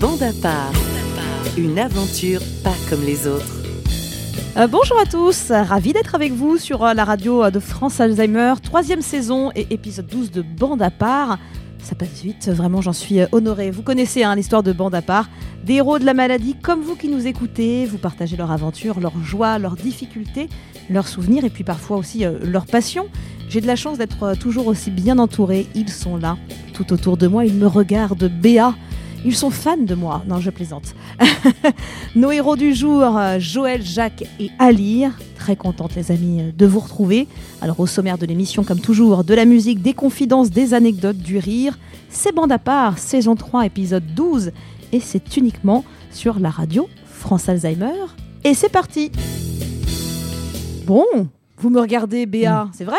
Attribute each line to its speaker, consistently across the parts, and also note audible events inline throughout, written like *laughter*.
Speaker 1: Bande à part. Une aventure pas comme les autres.
Speaker 2: Euh, bonjour à tous, ravi d'être avec vous sur euh, la radio euh, de France Alzheimer, troisième saison et épisode 12 de Bande à part. Ça passe vite, vraiment j'en suis honorée. Vous connaissez hein, l'histoire de Bande à part, des héros de la maladie comme vous qui nous écoutez, vous partagez leur aventure, leur joie, leurs difficultés, leurs souvenirs et puis parfois aussi leurs passions. J'ai de la chance d'être toujours aussi bien entourée, ils sont là, tout autour de moi, ils me regardent, Béa. Ils sont fans de moi. Non, je plaisante. *laughs* Nos héros du jour, euh, Joël, Jacques et Ali. Très contente, les amis, euh, de vous retrouver. Alors, au sommaire de l'émission, comme toujours, de la musique, des confidences, des anecdotes, du rire. C'est Bande à part, saison 3, épisode 12. Et c'est uniquement sur la radio France Alzheimer. Et c'est parti Bon, vous me regardez, Béa, c'est vrai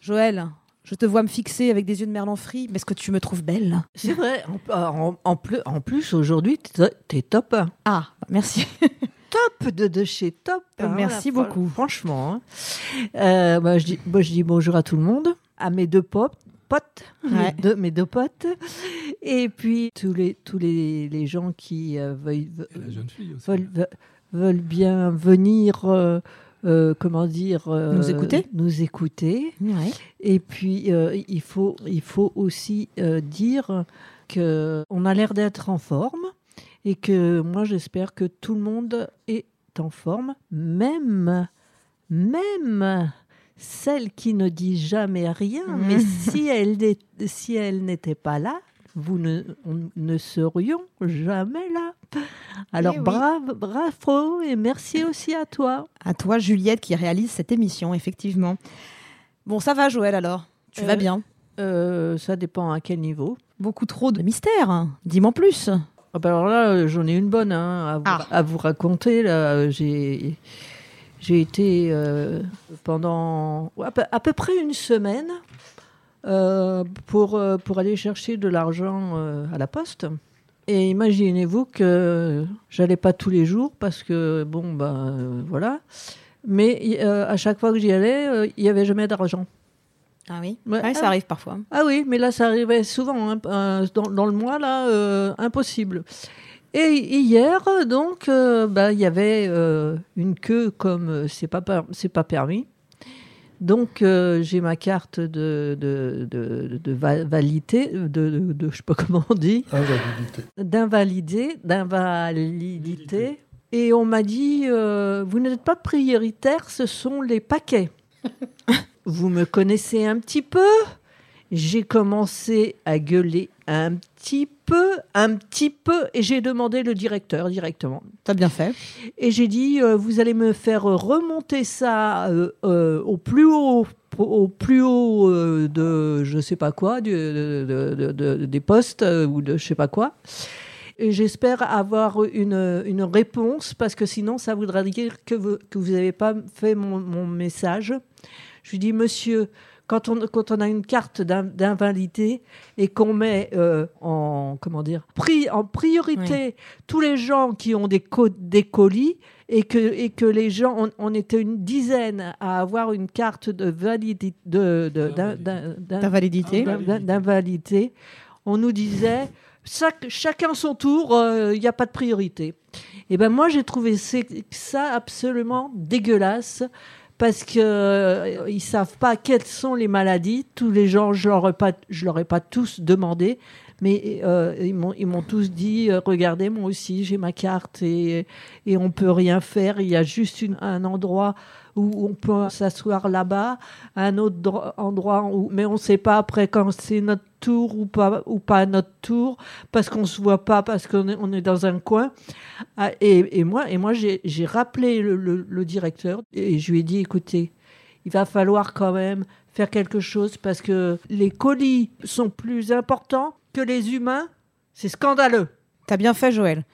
Speaker 2: Joël, je te vois me fixer avec des yeux de merlan frit, mais est-ce que tu me trouves belle?
Speaker 3: C'est vrai, en, en- en plus, en plus aujourd'hui, t'es top. hein.
Speaker 2: Ah, merci. *laughs*
Speaker 3: Top de, de chez top. hein,
Speaker 2: Merci beaucoup.
Speaker 3: Franchement. hein. Euh, bah, je, dis, moi, je dis bonjour à tout le monde, à mes deux potes. Potes,
Speaker 2: Ouais.
Speaker 3: mes, deux, mes deux potes, et puis tous les, tous les, les gens qui euh, veulent bien venir, euh, euh, comment dire, euh,
Speaker 2: Nous écouter.
Speaker 3: nous écouter.
Speaker 2: Ouais.
Speaker 3: Et puis, euh, il, faut, il faut aussi dire qu'on a l'air d'être en forme et que moi, j'espère que tout le monde est en forme, même, même celle qui ne dit jamais rien. Mais *laughs* si elle si elle n'était pas là, vous ne, on ne serions jamais là. Alors,
Speaker 2: Eh oui.
Speaker 3: bravo, bravo et merci aussi à toi.
Speaker 2: À toi, Juliette, qui réalise cette émission, effectivement. Bon, ça va, Joël, alors? Tu
Speaker 3: Euh,
Speaker 2: vas bien?
Speaker 3: Euh, ça dépend à quel niveau.
Speaker 2: Beaucoup trop de mystère. hein. Dis-moi plus.
Speaker 3: Ah bah alors là, euh, j'en ai une bonne hein, à, vous,
Speaker 2: Ah.
Speaker 3: à vous raconter. Là, Euh, j'ai j'ai été euh, pendant à peu, à peu près une semaine euh, pour euh, pour aller chercher de l'argent euh, à la poste. Et imaginez-vous que j'allais pas tous les jours parce que bon bah euh, voilà. Mais à chaque fois que j'y allais, il y avait jamais d'argent.
Speaker 2: Ah oui
Speaker 3: Ouais.
Speaker 2: Ça arrive parfois.
Speaker 3: Ah oui, mais là, ça arrivait souvent. hein, dans, dans le mois, là, impossible. Et hier, donc, euh, bah, il y avait euh, une queue comme euh, c'est pas, pas permis. Donc, euh, j'ai ma carte de, de, de, de va- validité, de, je sais pas comment on dit,
Speaker 4: Invalidité.
Speaker 3: d'invalidé, d'invalidité. Et on m'a dit, euh, vous n'êtes pas prioritaire, ce sont les paquets. *laughs* vous me connaissez un petit peu. J'ai commencé à gueuler un petit peu, un petit peu, et j'ai demandé le directeur directement.
Speaker 2: T'as bien fait.
Speaker 3: Et j'ai dit, euh, vous allez me faire remonter ça euh, euh, au plus haut, au plus haut de je sais pas quoi, du- de- de- de- de- des postes ou de je sais pas quoi. Et j'espère avoir une, une réponse parce que sinon ça voudra dire que vous que vous n'avez pas fait mon, mon message. Je lui dis, monsieur, quand on, quand on a une carte d'in- d'invalidité et qu'on met euh, en, comment dire, pri- en priorité tous les gens qui ont des, co- des colis et que, et que les gens, on, on était une dizaine à avoir une carte de validité, d'invalidité, on nous disait chaque- chacun son tour, euh, il n'y a pas de priorité. Et ben moi j'ai trouvé ça absolument dégueulasse parce que euh, savent pas quelles sont les maladies. Tous les gens, je leur ai pas, je leur ai pas tous demandé, mais euh, ils m'ont tous dit euh, regardez moi aussi j'ai ma carte et et on peut rien faire. Il y a juste une- un endroit où on peut s'asseoir là-bas, un autre dro- endroit où, mais on ne sait pas après quand c'est notre tour ou pas ou pas notre tour parce qu'on se voit pas parce qu'on est, on est dans un coin. Ah, et, et moi et moi j'ai rappelé le, le- directeur et je lui ai dit écoutez il va falloir quand même faire quelque chose parce que les colis sont plus importants que les humains. C'est scandaleux.
Speaker 2: T'as bien fait, Joël.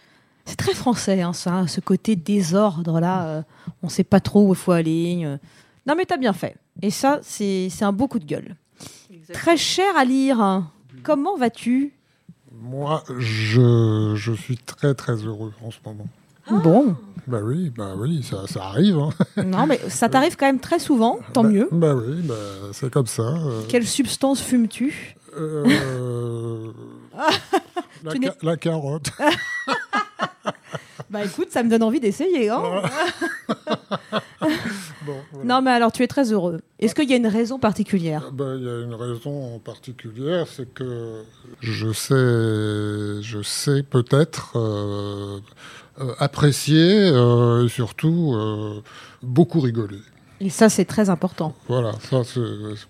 Speaker 2: C'est très français, hein, ça, ce côté désordre là. euh, on sait pas trop où il faut aller. euh. Non, mais t'as bien fait. Et ça, c'est c'est un beau coup de gueule. Très cher à lire. Comment vas-tu?
Speaker 4: Moi, je, je suis très très heureux en ce moment.
Speaker 2: Bon.
Speaker 4: Bah oui, bah oui, ça, ça arrive. hein.
Speaker 2: Non, mais ça t'arrive quand même très souvent, tant
Speaker 4: Bah-
Speaker 2: mieux.
Speaker 4: Bah oui, bah, c'est comme ça. euh,
Speaker 2: Quelle substance fumes-tu?
Speaker 4: Euh, La, ca- la carotte. *laughs*
Speaker 2: Bah écoute, ça me donne envie d'essayer. Hein *laughs*
Speaker 4: Bon, voilà.
Speaker 2: non, mais alors tu es très heureux. Est-ce qu'il y a une raison particulière
Speaker 4: Ah ben, Il y a une raison particulière, c'est que je sais, je sais peut-être euh, euh, apprécier euh, et surtout beaucoup rigoler.
Speaker 2: Et ça, c'est très important.
Speaker 4: Voilà, ça c'est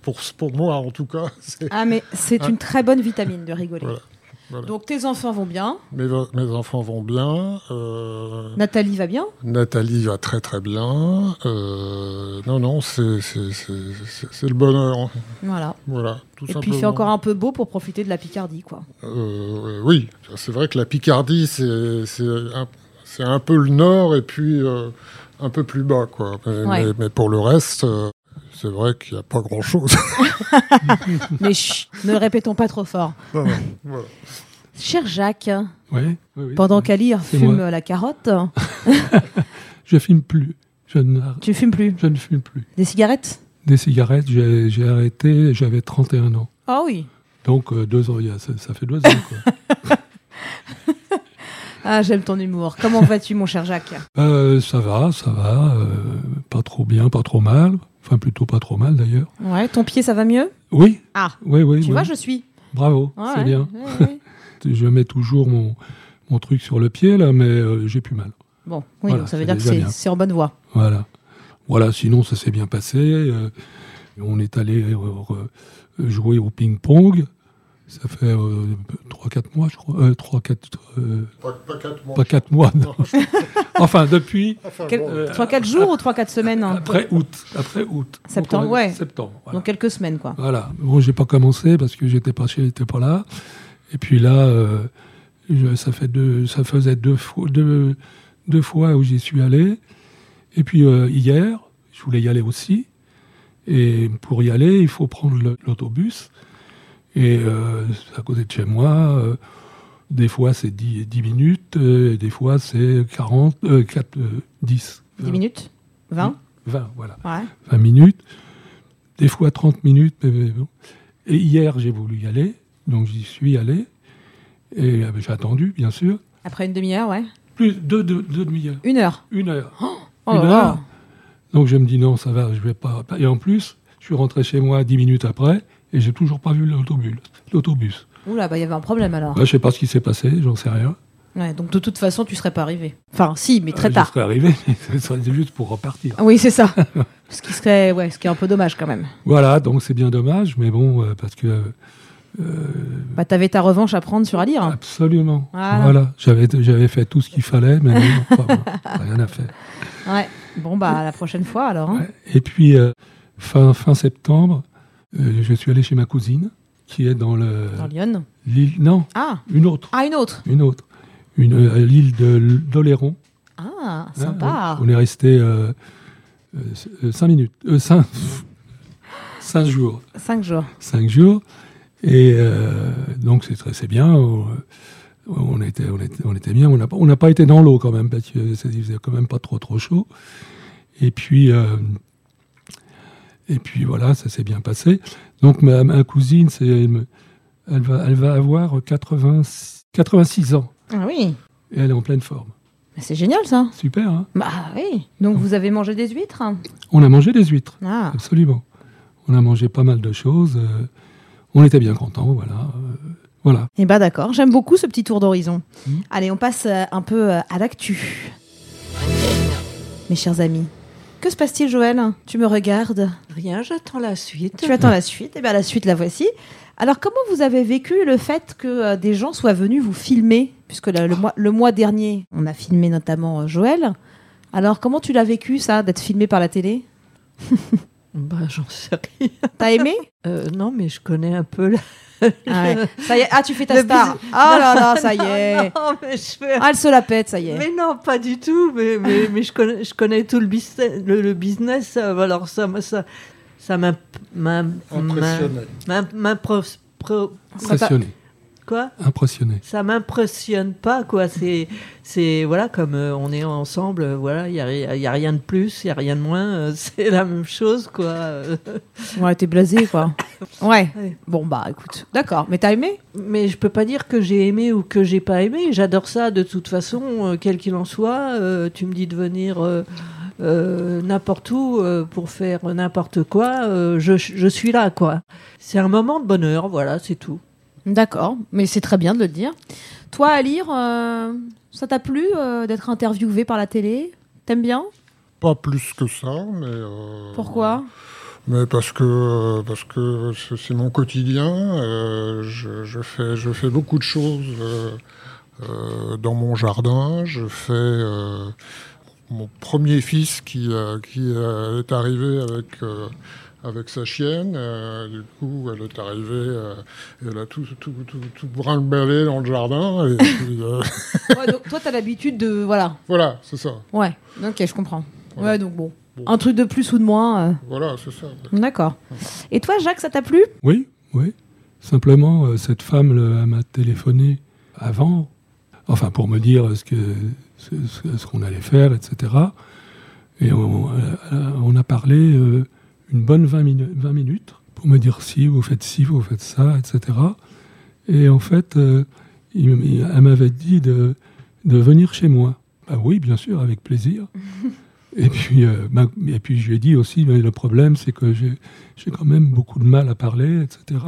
Speaker 4: pour, pour moi en tout cas. *laughs*
Speaker 2: Ah, mais c'est
Speaker 4: Ah.
Speaker 2: une très bonne vitamine de rigoler.
Speaker 4: Voilà, voilà.
Speaker 2: Donc tes enfants vont bien,
Speaker 4: Mes, mes enfants vont bien. euh,
Speaker 2: Nathalie va bien?
Speaker 4: Nathalie va très très bien. euh, non, non, c'est le bonheur.
Speaker 2: Voilà.
Speaker 4: Voilà, tout
Speaker 2: Et puis il fait encore un peu beau pour profiter de la Picardie, quoi.
Speaker 4: Euh, oui, c'est vrai que la Picardie, c'est un, un peu le nord et puis un peu plus bas, quoi. Mais,
Speaker 2: Ouais.
Speaker 4: mais- mais pour le reste, euh, c'est vrai qu'il n'y a pas grand-chose. *laughs*
Speaker 2: Mais chut, ne répétons pas trop fort.
Speaker 4: Non, non, voilà.
Speaker 2: Cher Jacques,
Speaker 5: Oui, oui, oui.
Speaker 2: pendant qu'Ali fume
Speaker 5: moi.
Speaker 2: la carotte, *laughs*
Speaker 5: Je fume plus. Je ne,
Speaker 2: tu fumes plus.
Speaker 5: je ne fume plus.
Speaker 2: Des cigarettes
Speaker 5: Des cigarettes, j'ai arrêté, j'avais 31 ans.
Speaker 2: Ah oui.
Speaker 5: Donc, euh, deux ans, ça, ça fait deux ans. Quoi. *laughs*
Speaker 2: Ah, j'aime ton humour. Comment vas-tu, mon cher Jacques?
Speaker 5: Euh, ça va, ça va. euh, pas trop bien, pas trop mal. Enfin, plutôt pas trop mal d'ailleurs.
Speaker 2: Ouais, ton pied, ça va mieux?
Speaker 5: Oui,
Speaker 2: Ah,
Speaker 5: oui, oui.
Speaker 2: tu
Speaker 5: oui.
Speaker 2: vois, je suis.
Speaker 5: Bravo, c'est
Speaker 2: ouais,
Speaker 5: bien.
Speaker 2: ouais. *laughs*
Speaker 5: Je mets toujours mon, mon truc sur le pied, là, mais euh, j'ai plus mal.
Speaker 2: Bon, oui,
Speaker 5: Voilà,
Speaker 2: donc ça veut dire que c'est en bonne voie.
Speaker 5: Voilà. Voilà, sinon, ça s'est bien passé. euh, on est allé euh, jouer au ping-pong. Ça fait 3-4 mois, je crois. 3-4...
Speaker 4: Pas, pas quatre mois.
Speaker 5: pas 4 mois, non. *laughs* enfin, depuis...
Speaker 4: Enfin, bon,
Speaker 5: Euh,
Speaker 2: 3-4 jours ou 3-4 semaines hein
Speaker 5: Après août. Après août.
Speaker 2: Septembre, ouais.
Speaker 5: Septembre, voilà.
Speaker 2: Donc quelques semaines, quoi.
Speaker 5: Voilà. Bon, j'ai pas commencé parce que j'étais pas chez, j'étais pas là. Et puis là, euh, je- ça fait deux, ça faisait deux fois, deux, deux fois où j'y suis allé. Et puis euh, hier, je voulais y aller aussi. Et pour y aller, il faut prendre l'autobus. Et euh, à côté de chez moi. euh, des fois, c'est 10, 10 minutes. euh, et des fois, c'est 40, euh, 4, euh, 10.
Speaker 2: 10 minutes? 20
Speaker 5: 20, voilà.
Speaker 2: Ouais.
Speaker 5: 20 minutes, des fois 30 minutes. mais- mais bon. Et hier, j'ai voulu y aller, donc j'y suis allé. Et euh, j'ai attendu, bien sûr.
Speaker 2: Après une demi-heure, ouais.
Speaker 5: Plus deux, deux, deux demi-heures.
Speaker 2: Une heure?
Speaker 5: Une heure.
Speaker 2: Oh
Speaker 5: Une
Speaker 2: là là.
Speaker 5: heure. Donc je me dis non, ça va, je vais pas. Et en plus, je suis rentré chez moi 10 minutes après et j'ai toujours pas vu l'autobus. L'autobus.
Speaker 2: Oula, bah il y avait un problème alors.
Speaker 5: Ouais, je sais pas ce qui s'est passé, j'en sais rien.
Speaker 2: Ouais, donc de toute façon, tu serais pas arrivé. Enfin, si, mais très
Speaker 5: Euh,
Speaker 2: tard.
Speaker 5: Je serais arrivé, *laughs* mais ce serait juste pour repartir.
Speaker 2: Oui, c'est ça. *laughs* ce qui serait, ouais, ce qui est un peu dommage quand même.
Speaker 5: Voilà, donc c'est bien dommage, mais bon, euh, parce que
Speaker 2: Bah, t'avais ta revanche à prendre sur Alire.
Speaker 5: absolument.
Speaker 2: Voilà.
Speaker 5: Voilà, j'avais j'avais fait tout ce qu'il fallait, mais non, pas- *laughs* rien à faire.
Speaker 2: Ouais. Bon, bah, la prochaine fois alors. hein.
Speaker 5: Ouais. Et puis, euh, fin, fin septembre, euh, je suis allé chez ma cousine, qui est dans le
Speaker 2: Dans Lyon.
Speaker 5: l'île. Non,
Speaker 2: Ah,
Speaker 5: une autre.
Speaker 2: ah, une autre.
Speaker 5: Une autre. Une, euh, l'île de d'Oléron.
Speaker 2: Ah,
Speaker 5: Hein,
Speaker 2: sympa.
Speaker 5: on, on est resté euh, cinq minutes. Cinq, *laughs* cinq jours.
Speaker 2: Cinq jours.
Speaker 5: Cinq jours. Et donc, c'est très c'est bien. On, on était, on, était, on était bien. On n'a pas, on pas été dans l'eau quand même, parce ça faisait quand même pas trop, trop chaud. Et puis, et puis voilà, ça s'est bien passé. Donc, ma, ma cousine, elle, va, elle va avoir 80, 86 ans.
Speaker 2: Ah oui.
Speaker 5: Et elle est en pleine forme.
Speaker 2: C'est génial ça.
Speaker 5: Super, hein
Speaker 2: Bah oui. Donc vous avez mangé des huîtres
Speaker 5: On a mangé des huîtres,
Speaker 2: Ah.
Speaker 5: absolument. On a mangé pas mal de choses. euh, on était bien contents, voilà. euh, voilà.
Speaker 2: Eh bah d'accord, j'aime beaucoup ce petit tour d'horizon.
Speaker 5: Mhm.
Speaker 2: Allez, on passe euh, un peu à l'actu. Mes chers amis, que se passe-t-il Joël Tu me regardes
Speaker 3: Rien, j'attends la suite.
Speaker 2: Tu attends la suite Eh bien la suite la voici. Alors comment vous avez vécu le fait que euh, des gens soient venus vous filmer? Puisque le, le mois, le mois dernier, on a filmé notamment euh, Joël. Alors comment tu l'as vécu ça, d'être filmé par la télé? *laughs*
Speaker 3: Bah, j'en sais rien.
Speaker 2: T'as aimé
Speaker 3: Euh, non, mais je connais un peu la.
Speaker 2: ah, ouais. Ça y est, ah tu fais ta
Speaker 3: Le
Speaker 2: star.
Speaker 3: bus-
Speaker 2: Oh là là, ça y est.
Speaker 3: Non, mais je fais.
Speaker 2: Ah, elle se la pète, ça y est.
Speaker 3: Mais non, pas du tout. Mais, mais, mais je, connais, je connais tout le business. Le, le business euh, alors ça, ça, ça
Speaker 4: Impressionné.
Speaker 3: Quoi
Speaker 5: Impressionné.
Speaker 3: Ça m'impressionne pas, quoi. C'est, c'est voilà, comme euh, on est ensemble, euh, voilà, il y a, y a rien de plus, il y a rien de moins. euh, *laughs* c'est la même chose, quoi. euh, *laughs*
Speaker 2: Ouais, t'es blasé quoi. *laughs* Ouais.
Speaker 3: Ouais.
Speaker 2: Bon, bah écoute, d'accord. Mais t'as aimé?
Speaker 3: Mais je peux pas dire que j'ai aimé ou que j'ai pas aimé. J'adore ça de toute façon, euh, quel qu'il en soit. Euh, tu me dis de venir euh, euh, n'importe où euh, pour faire n'importe quoi. euh, je, je suis là, quoi. C'est un moment de bonheur, voilà, c'est tout.
Speaker 2: D'accord, mais c'est très bien de le dire. Toi, à lire, euh, ça t'a plu euh, d'être interviewé par la télé? T'aimes bien?
Speaker 4: Pas plus que ça, mais. euh,
Speaker 2: Pourquoi?
Speaker 4: Mais parce que parce que c'est mon quotidien. je, je fais je fais beaucoup de choses dans mon jardin. Je fais mon premier fils qui qui est arrivé avec avec sa chienne. euh, du coup, elle est arrivée. euh, elle a tout tout tout, tout brinque-ballé dans le jardin. Et *laughs* puis, euh,
Speaker 2: Ouais, donc toi, t'as l'habitude de. Voilà.
Speaker 4: voilà, c'est ça.
Speaker 2: Ouais, ok, je comprends.
Speaker 4: Voilà.
Speaker 2: Ouais, donc bon.
Speaker 4: Bon.
Speaker 2: Un truc de plus ou de moins. euh,
Speaker 4: Voilà, c'est ça.
Speaker 2: D'accord. Et toi, Jacques, ça t'a plu?
Speaker 5: Oui, oui. Simplement, euh, cette femme elle m'a téléphoné avant, enfin pour me dire ce que ce, ce- ce qu'on allait faire, etc. Et on, on a parlé euh, une bonne 20, minu- 20 minutes pour me dire si vous faites ci, vous faites ça, etc. Et en fait, euh, il m- il- elle m'avait dit de, de venir chez moi. Bah oui, bien sûr, avec plaisir. *laughs* Et puis, euh, et puis je lui ai dit aussi, mais le problème, c'est que j'ai j'ai quand même beaucoup de mal à parler, etc.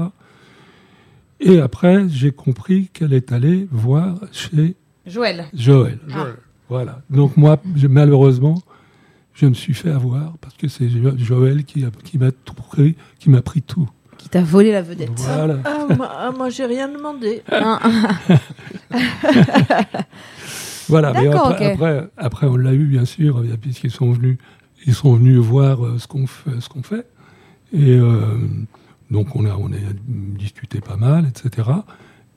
Speaker 5: Et après, j'ai compris qu'elle est allée voir chez
Speaker 2: Joël.
Speaker 5: Joël.
Speaker 4: Joël.
Speaker 5: Voilà. Donc moi, je- malheureusement, je me suis fait avoir parce que c'est Jo- Joël qui, a- qui m'a tout pris, qui m'a pris tout.
Speaker 2: Qui t'a volé la vedette.
Speaker 5: Voilà.
Speaker 3: Ah, moi, ah, moi, j'ai rien demandé. *laughs*
Speaker 5: Voilà, mais
Speaker 2: D'accord,
Speaker 5: après, après, après, on l'a eu bien sûr, euh, puisqu'ils sont venus, ils sont venus voir euh, ce qu'on fait, ce qu'on fait, et euh, donc on a, on a discuté pas mal, etc.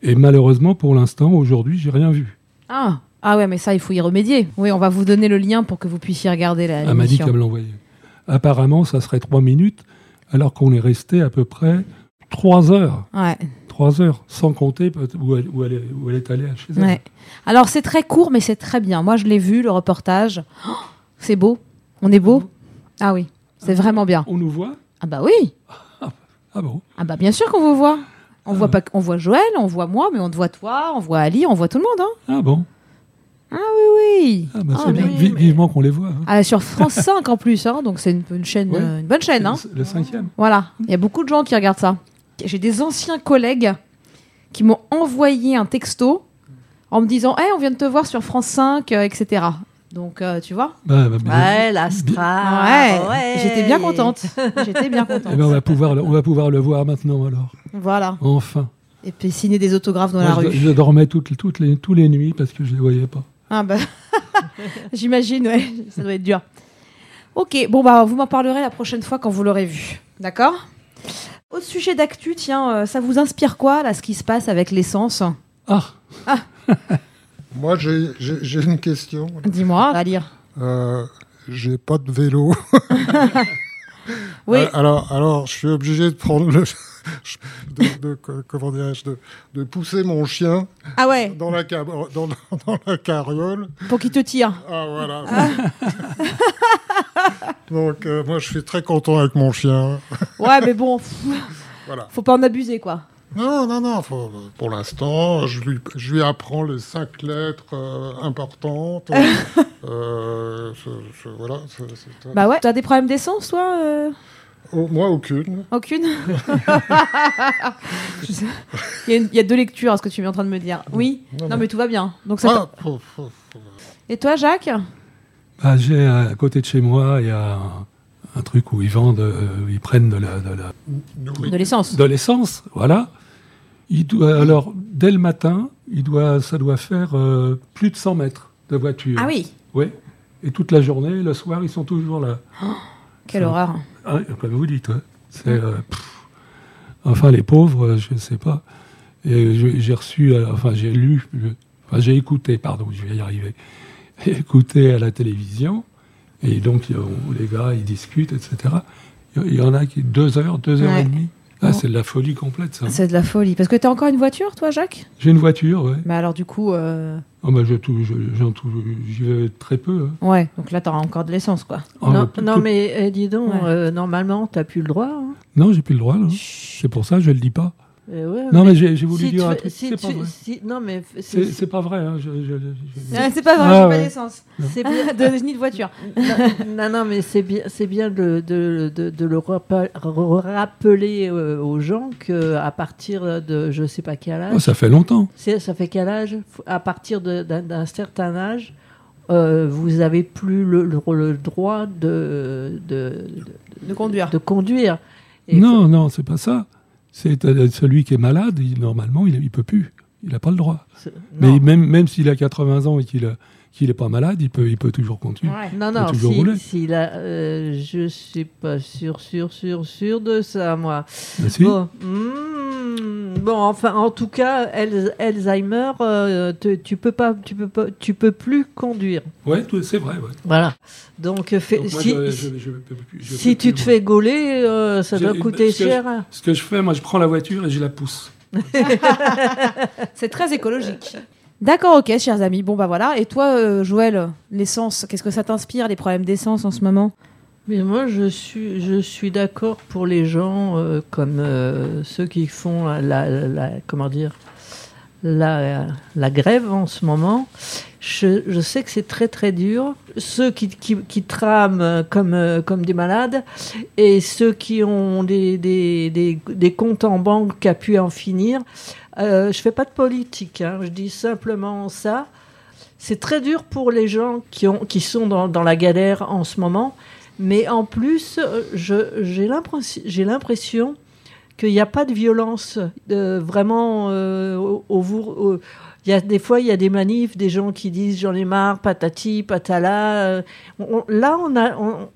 Speaker 5: Et malheureusement, pour l'instant, aujourd'hui, j'ai rien vu.
Speaker 2: Ah. Ah ouais, mais ça, il faut y remédier. Oui, on va vous donner le lien pour que vous puissiez regarder la
Speaker 5: Elle m'a dit qu'elle me l'envoyait. Apparemment, ça serait trois minutes, alors qu'on est resté à peu près trois heures,
Speaker 2: Ouais.
Speaker 5: trois heures, sans compter où elle, où elle est, où elle est allée chez elle.
Speaker 2: Ouais. Alors c'est très court, mais c'est très bien. Moi, je l'ai vu, le reportage. Oh, c'est beau. On est beau? Ah oui, c'est vraiment bien.
Speaker 5: On nous voit?
Speaker 2: Ah bah oui. *laughs*
Speaker 5: Ah bon?
Speaker 2: Ah bah bien sûr qu'on vous voit. On voit pas, on voit Joël, on voit moi, mais on te voit toi, on voit Ali, on voit tout le monde. Hein.
Speaker 5: Ah bon?
Speaker 2: Ah oui oui.
Speaker 5: ah, bah,
Speaker 2: Ah,
Speaker 5: bien. Vi- Vivement qu'on les voit. hein.
Speaker 2: Ah, sur France *laughs* 5 en plus, hein, donc c'est une, une chaîne,
Speaker 5: Ouais.
Speaker 2: euh, une bonne chaîne. Hein.
Speaker 5: C'est Le cinquième.
Speaker 2: Voilà, il y a beaucoup de gens qui regardent ça. J'ai des anciens collègues qui m'ont envoyé un texto en me disant hey, on vient de te voir sur France 5, euh, etc. Donc, euh, tu vois
Speaker 5: Bah, bah.
Speaker 3: Ouais, l'Astra.
Speaker 2: Ouais, j'étais bien contente. J'étais bien contente.
Speaker 5: Eh ben, on, va pouvoir le, on va pouvoir le voir maintenant alors.
Speaker 2: Voilà.
Speaker 5: Enfin.
Speaker 2: Et puis signer des autographes dans
Speaker 5: Moi,
Speaker 2: la
Speaker 5: je,
Speaker 2: rue.
Speaker 5: je dormais toutes, toutes les, tous les nuits parce que je ne les voyais pas.
Speaker 2: Ah bah, *laughs* j'imagine, ouais, ça doit être dur. Ok, bon bah vous m'en parlerez la prochaine fois quand vous l'aurez vu, d'accord? Au sujet d'actu, tiens, euh, ça vous inspire quoi là, ce qui se passe avec l'essence?
Speaker 5: Ah *laughs*
Speaker 4: Moi, j'ai j'ai- j'ai une question.
Speaker 2: Dis-moi, à lire.
Speaker 4: Euh, j'ai pas de vélo. *laughs*
Speaker 2: Oui,
Speaker 4: Euh, Alors, alors, je suis obligé de prendre le, *laughs* de, de- comment de, de pousser mon chien
Speaker 2: ah ouais,
Speaker 4: dans la, cab- dans, dans la carriole.
Speaker 2: pour qu'il te tire.
Speaker 4: Ah voilà. *laughs* Donc, euh, moi, je suis très content avec mon chien.
Speaker 2: Ouais, mais bon, *laughs*
Speaker 4: Voilà.
Speaker 2: faut pas en abuser quoi.
Speaker 4: Non, non, non. faut- pour l'instant, je lui, je lui apprends les cinq lettres euh, importantes. Euh, voilà. c'est-
Speaker 2: Bah ouais, t'as des problèmes d'essence toi euh?
Speaker 4: Oh, moi, aucune.
Speaker 2: Aucune sais. *laughs* il, y a une- il y a deux lectures à ce que tu es en train de me dire. Oui Non mais tout va bien. Donc ça
Speaker 4: Ah,
Speaker 2: Et toi Jacques?
Speaker 5: Bah, j'ai à côté de chez moi, il y a un, un truc où ils vendent, euh, ils prennent de la, de la-
Speaker 4: nourri-
Speaker 2: De l'essence.
Speaker 5: de l'essence, voilà. Il doit, alors, dès le matin, il doit, ça doit faire euh, plus de 100 mètres de voiture.
Speaker 2: Ah oui
Speaker 5: Oui. Et toute la journée, le soir, ils sont toujours là.
Speaker 2: Quelle
Speaker 5: Ça-
Speaker 2: horreur.
Speaker 5: Ah, comme vous dites, ouais. Euh, pff. enfin, les pauvres, euh, je ne sais pas. Et je- j'ai reçu, euh, enfin, j'ai lu, enfin, j'ai écouté, pardon, je vais y arriver, *laughs* écouté à la télévision, et donc, les gars, ils discutent, etc. Il y en a qui, deux heures, deux heures
Speaker 2: Ouais.
Speaker 5: et demie. Ah, c'est de la folie complète, ça.
Speaker 2: C'est de la folie. Parce que t'as encore une voiture, toi, Jacques?
Speaker 5: J'ai une voiture, ouais.
Speaker 2: Mais alors, du coup, euh,
Speaker 5: Oh, bah, je, je- j'y vais très peu. hein.
Speaker 2: ouais. Donc là, t'auras encore de l'essence, quoi.
Speaker 5: Oh,
Speaker 3: non,
Speaker 5: tout-
Speaker 3: mais eh, dis donc,
Speaker 2: Ouais.
Speaker 3: euh, normalement, t'as plus le droit. hein.
Speaker 5: Non, j'ai plus le droit. là. C'est pour ça que je le dis pas.
Speaker 3: Ouais,
Speaker 5: Non, mais j'ai j'ai voulu
Speaker 3: si
Speaker 5: dire
Speaker 3: tu-
Speaker 5: un truc.
Speaker 3: si
Speaker 5: c'est pas
Speaker 3: si- non, mais f-
Speaker 5: C'est
Speaker 3: c'est
Speaker 5: c'est pas vrai. hein, je- je- je-
Speaker 2: Ah, c'est pas vrai,
Speaker 5: Ah,
Speaker 2: j'ai pas d'essence.
Speaker 3: c'est bien. *laughs*
Speaker 2: de ni de voiture.
Speaker 3: non, non, mais c'est bien, c'est bien de, de, de, de le rappeler euh, aux gens que à partir de je sais pas quel âge,
Speaker 5: Oh, ça fait longtemps.
Speaker 3: c'est- ça fait quel âge? À partir de- d'un d'un certain âge, euh, vous avez plus le, le- le droit de, de,
Speaker 2: De conduire.
Speaker 3: de conduire. Et
Speaker 5: non, non, c'est pas ça. C'est euh, celui qui est malade, il- normalement, il, il peut plus. Il n'a pas le droit. Mais même, même s'il a 80 ans et qu'il n'est pas malade, il peut, il peut toujours conduire.
Speaker 2: Ouais.
Speaker 3: Non,
Speaker 5: peut
Speaker 3: non,
Speaker 5: toujours
Speaker 3: si, a, euh, je suis pas sûr, sûr, sûr, sûr de ça, moi.
Speaker 5: Mais si.
Speaker 3: Bon, hmm, bon, enfin, en tout cas, Al- Alzheimer, euh, te- tu peux pas, tu peux pas, tu peux plus conduire.
Speaker 5: Ouais, c'est vrai. ouais.
Speaker 3: Voilà. Donc, fais-
Speaker 5: Donc moi,
Speaker 3: si,
Speaker 5: je- je- je peux plus- je
Speaker 3: si
Speaker 5: peux
Speaker 3: tu
Speaker 5: plus,
Speaker 3: te fais gauler, euh, ça doit coûter cher.
Speaker 5: Ce que je fais, moi, je prends la voiture et je la pousse. *laughs*
Speaker 2: C'est très écologique. *laughs* D'accord, ok, chers amis. Bon, bah voilà. Et toi, euh, Joël, l'essence, qu'est-ce que ça t'inspire, les problèmes d'essence en ce moment?
Speaker 3: Mais moi, je suis, je suis d'accord pour les gens euh, comme euh, ceux qui font la, comment dire, la, grève en ce moment. Je, sais que c'est très très dur. Ceux qui, trament comme, euh, comme des malades et ceux qui ont des, des, des, comptes en banque à pu en finir. Je fais pas de politique, hein, je dis simplement ça. C'est très dur pour les gens qui, ont, qui sont dans, dans la galère en ce moment. Mais en plus, euh, j'ai l'impression- qu'il n'y a pas de violence euh, vraiment euh, il y a des fois, il y a des manifs, des gens qui disent j'en ai marre, patati, patala. là,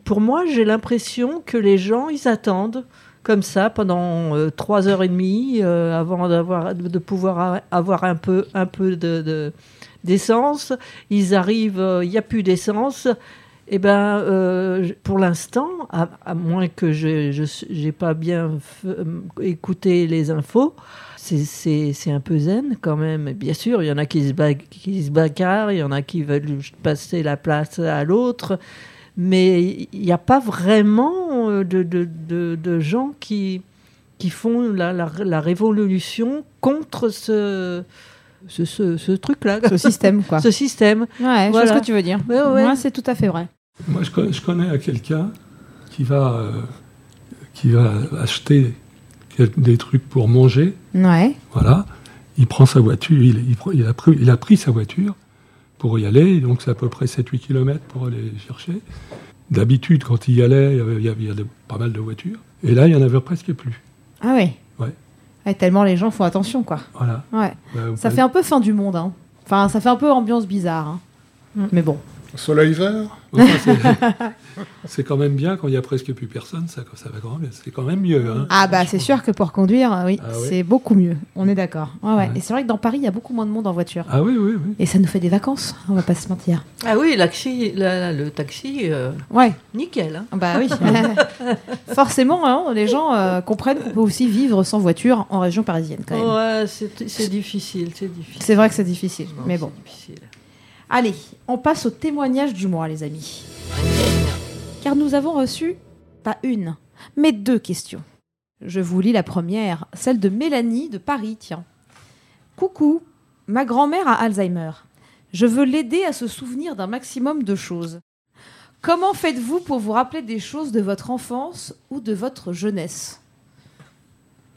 Speaker 3: pour moi, j'ai l'impression que les gens, ils attendent comme ça pendant trois heures et demie avant d'avoir, de pouvoir avoir un peu, un peu de, de- d'essence. Ils arrivent, il n'y a plus d'essence. Eh ben, euh, pour l'instant, à, à moins que je n'ai pas bien euh, écouté les infos, c'est- un peu zen quand même. Bien sûr, il y en a qui se, ba- qui se bagarrent, il y en a qui veulent passer la place à l'autre, mais il n'y a pas vraiment euh, de, de, de, de gens qui, qui font la, la, la révolution contre ce, ce, ce, ce truc-là,
Speaker 2: Ce système, quoi. *laughs*
Speaker 3: ce système.
Speaker 2: Ouais, je vois
Speaker 3: Voilà.
Speaker 2: ce que tu veux dire.
Speaker 3: Ouais, ouais.
Speaker 2: Ouais, c'est tout à fait vrai.
Speaker 5: Moi, je connais, je connais à quelqu'un qui va, euh, qui va acheter des trucs pour manger.
Speaker 2: Ouais.
Speaker 5: Voilà. Il prend sa voiture, il, il prend- il a, pris, il a pris sa voiture pour y aller, donc c'est à peu près 7-8 km pour aller chercher. D'habitude, quand il y allait, il y avait, il y avait- il y avait pas mal de voitures. Et là, il y en avait presque plus.
Speaker 2: Ah ouais.
Speaker 5: Ouais.
Speaker 2: Ouais, tellement les gens font attention, quoi.
Speaker 5: Voilà.
Speaker 2: Ouais.
Speaker 5: Bah,
Speaker 2: Ça
Speaker 5: bah,
Speaker 2: fait un peu fin du monde, hein. Enfin, ça fait un peu ambiance bizarre. hein.
Speaker 3: Mm.
Speaker 2: Mais bon.
Speaker 4: Soleil vert
Speaker 5: enfin, c'est- *laughs* c'est quand même bien quand il y a presque plus personne, ça, ça va quand même, c'est quand même mieux. hein.
Speaker 2: Ah bah c'est sûr que pour conduire, euh, oui,
Speaker 5: Ah ouais.
Speaker 2: c'est beaucoup mieux. On est d'accord. Ouais, ouais.
Speaker 5: Ouais.
Speaker 2: Et c'est vrai que dans Paris, il y a beaucoup moins de monde en voiture.
Speaker 5: Ah oui, oui, oui.
Speaker 2: Et ça nous fait des vacances, on va pas se mentir.
Speaker 3: Ah oui, la- la- le taxi, euh,
Speaker 2: Ouais,
Speaker 3: nickel. hein.
Speaker 2: bah oui. *laughs* *laughs* Forcément, hein, les gens euh, comprennent qu'on peut aussi vivre sans voiture en région parisienne quand même.
Speaker 3: Ouais, c'est difficile, c'est difficile.
Speaker 2: C'est vrai que c'est difficile,
Speaker 3: Non,
Speaker 2: mais
Speaker 3: c'est
Speaker 2: bon. Allez, on passe au témoignage du mois, les amis. Car nous avons reçu, pas une, mais deux questions. Je vous lis la première, celle de Mélanie de Paris, tiens. Coucou, ma grand-mère a Alzheimer. Je veux l'aider à se souvenir d'un maximum de choses. Comment faites-vous pour vous rappeler des choses de votre enfance ou de votre jeunesse?